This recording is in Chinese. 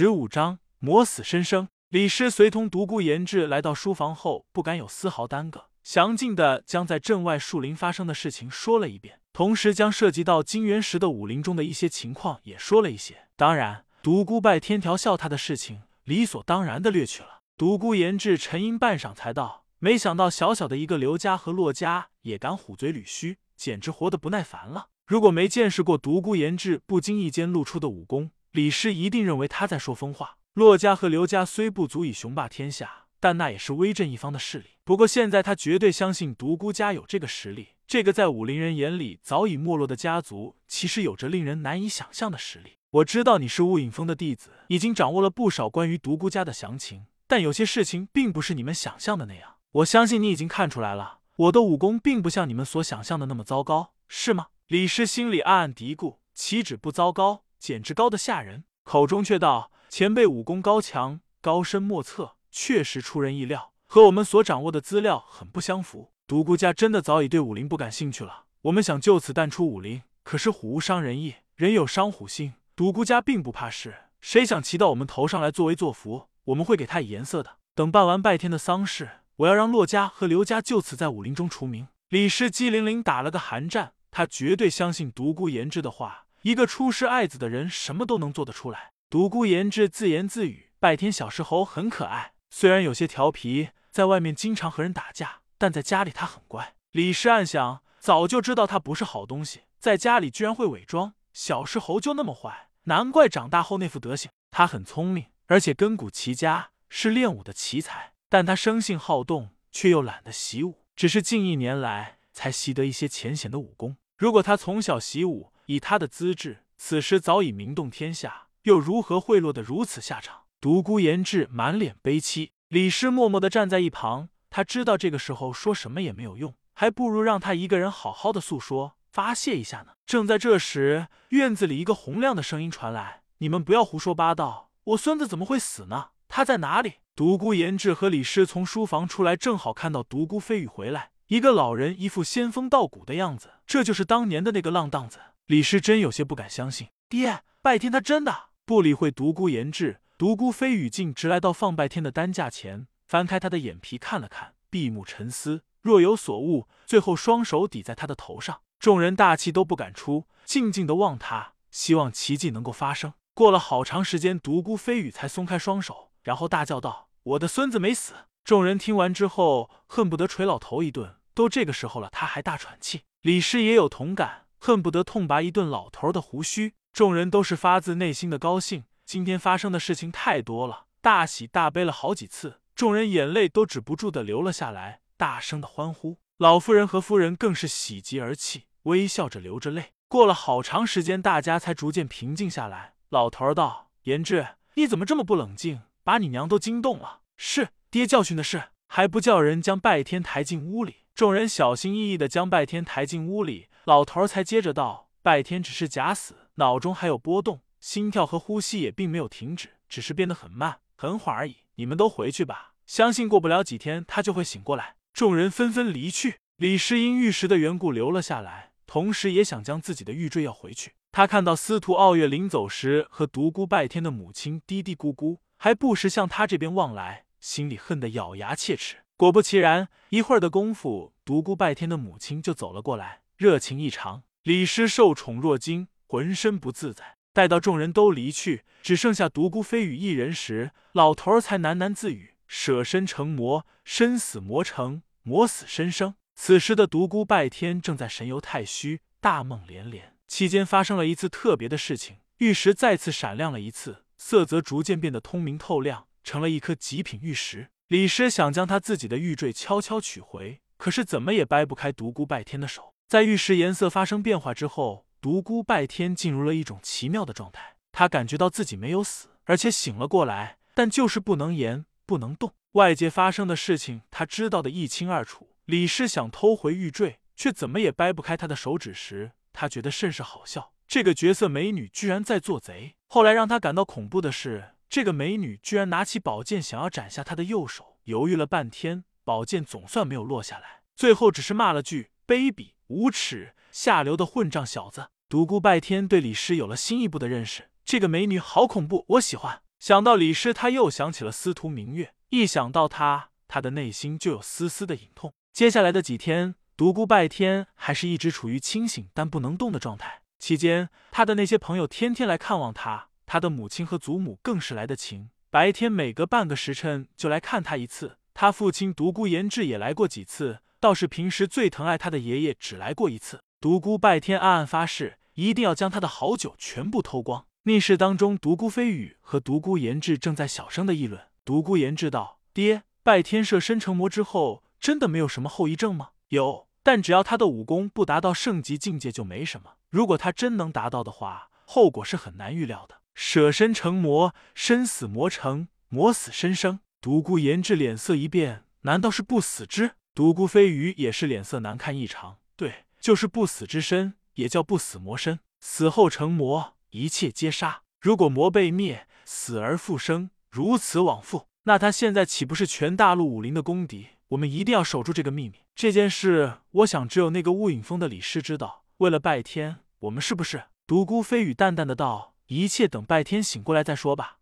十五章磨死申生。李师随同独孤延志来到书房后，不敢有丝毫耽搁，详尽的将在镇外树林发生的事情说了一遍，同时将涉及到金元石的武林中的一些情况也说了一些。当然，独孤拜天条笑他的事情，理所当然的略去了。独孤延志沉吟半晌，才道：“没想到小小的一个刘家和骆家也敢虎嘴捋须，简直活得不耐烦了。如果没见识过独孤延志不经意间露出的武功，李师一定认为他在说疯话。”骆家和刘家虽不足以雄霸天下，但那也是威震一方的势力。不过现在他绝对相信独孤家有这个实力。这个在武林人眼里早已没落的家族，其实有着令人难以想象的实力。我知道你是雾影峰的弟子，已经掌握了不少关于独孤家的详情，但有些事情并不是你们想象的那样。我相信你已经看出来了，我的武功并不像你们所想象的那么糟糕，是吗？李师心里暗暗嘀咕：岂止不糟糕，简直高的吓人，口中却道。前辈武功高强，高深莫测，确实出人意料，和我们所掌握的资料很不相符。独孤家真的早已对武林不感兴趣了。我们想就此淡出武林，可是虎无伤人意，人有伤虎心。独孤家并不怕事，谁想骑到我们头上来作威作福？我们会给他以颜色的。等办完拜天的丧事，我要让骆家和刘家就此在武林中除名。李氏机灵灵打了个寒战，他绝对相信独孤言之的话，一个出师爱子的人，什么都能做得出来。独孤言志自言自语：“拜天小石猴很可爱，虽然有些调皮，在外面经常和人打架，但在家里他很乖。”李氏暗想：早就知道他不是好东西，在家里居然会伪装。小石猴就那么坏，难怪长大后那副德行。他很聪明，而且根骨齐家，是练武的奇才。但他生性好动，却又懒得习武，只是近一年来才习得一些浅显的武功。如果他从小习武，以他的资质，此时早已名动天下。又如何会落得如此下场？独孤言志满脸悲戚，李师默默的站在一旁。他知道这个时候说什么也没有用，还不如让他一个人好好的诉说发泄一下呢。正在这时，院子里一个洪亮的声音传来：“你们不要胡说八道！我孙子怎么会死呢？他在哪里？”独孤言志和李师从书房出来，正好看到独孤飞羽回来。一个老人一副仙风道骨的样子，这就是当年的那个浪荡子。李师真有些不敢相信，爹，拜天他真的。不理会独孤言志，独孤飞羽竟直来到放拜天的担架前，翻开他的眼皮看了看，闭目沉思，若有所悟，最后双手抵在他的头上。众人大气都不敢出，静静的望他，希望奇迹能够发生。过了好长时间，独孤飞羽才松开双手，然后大叫道：“我的孙子没死！”众人听完之后，恨不得捶老头一顿。都这个时候了，他还大喘气。李师也有同感，恨不得痛拔一顿老头的胡须。众人都是发自内心的高兴，今天发生的事情太多了，大喜大悲了好几次，众人眼泪都止不住的流了下来，大声的欢呼。老夫人和夫人更是喜极而泣，微笑着流着泪。过了好长时间，大家才逐渐平静下来。老头道：“言志，你怎么这么不冷静，把你娘都惊动了？是爹教训的事，还不叫人将拜天抬进屋里？”众人小心翼翼的将拜天抬进屋里，老头儿才接着道。拜天只是假死，脑中还有波动，心跳和呼吸也并没有停止，只是变得很慢、很缓而已。你们都回去吧，相信过不了几天他就会醒过来。众人纷纷离去。李师因玉石的缘故留了下来，同时也想将自己的玉坠要回去。他看到司徒傲月临走时和独孤拜天的母亲嘀嘀咕咕，还不时向他这边望来，心里恨得咬牙切齿。果不其然，一会儿的功夫，独孤拜天的母亲就走了过来，热情异常。李师受宠若惊，浑身不自在。待到众人都离去，只剩下独孤飞羽一人时，老头儿才喃喃自语：“舍身成魔，身死魔成，魔死身生。”此时的独孤拜天正在神游太虚，大梦连连。期间发生了一次特别的事情，玉石再次闪亮了一次，色泽逐渐变得通明透亮，成了一颗极品玉石。李师想将他自己的玉坠悄悄取回，可是怎么也掰不开独孤拜天的手。在玉石颜色发生变化之后，独孤拜天进入了一种奇妙的状态。他感觉到自己没有死，而且醒了过来，但就是不能言，不能动。外界发生的事情，他知道的一清二楚。李氏想偷回玉坠，却怎么也掰不开他的手指时，他觉得甚是好笑。这个绝色美女居然在做贼。后来让他感到恐怖的是，这个美女居然拿起宝剑想要斩下他的右手。犹豫了半天，宝剑总算没有落下来，最后只是骂了句卑鄙。无耻下流的混账小子！独孤拜天对李师有了新一步的认识。这个美女好恐怖，我喜欢。想到李师，他又想起了司徒明月。一想到他，他的内心就有丝丝的隐痛。接下来的几天，独孤拜天还是一直处于清醒但不能动的状态。期间，他的那些朋友天天来看望他，他的母亲和祖母更是来得勤，白天每隔半个时辰就来看他一次。他父亲独孤延志也来过几次，倒是平时最疼爱他的爷爷只来过一次。独孤拜天暗暗发誓，一定要将他的好酒全部偷光。密室当中，独孤飞羽和独孤延志正在小声的议论。独孤延志道：“爹，拜天射身成魔之后，真的没有什么后遗症吗？”“有，但只要他的武功不达到圣级境界，就没什么。如果他真能达到的话，后果是很难预料的。舍身成魔，身死魔成，魔死身生。”独孤延志脸色一变，难道是不死之？独孤飞羽也是脸色难看异常。对，就是不死之身，也叫不死魔身，死后成魔。一切皆杀。如果魔被灭，死而复生，如此往复，那他现在岂不是全大陆武林的公敌？我们一定要守住这个秘密。这件事，我想只有那个雾隐峰的李师知道。为了拜天，我们是不是？独孤飞羽淡淡的道：“一切等拜天醒过来再说吧。”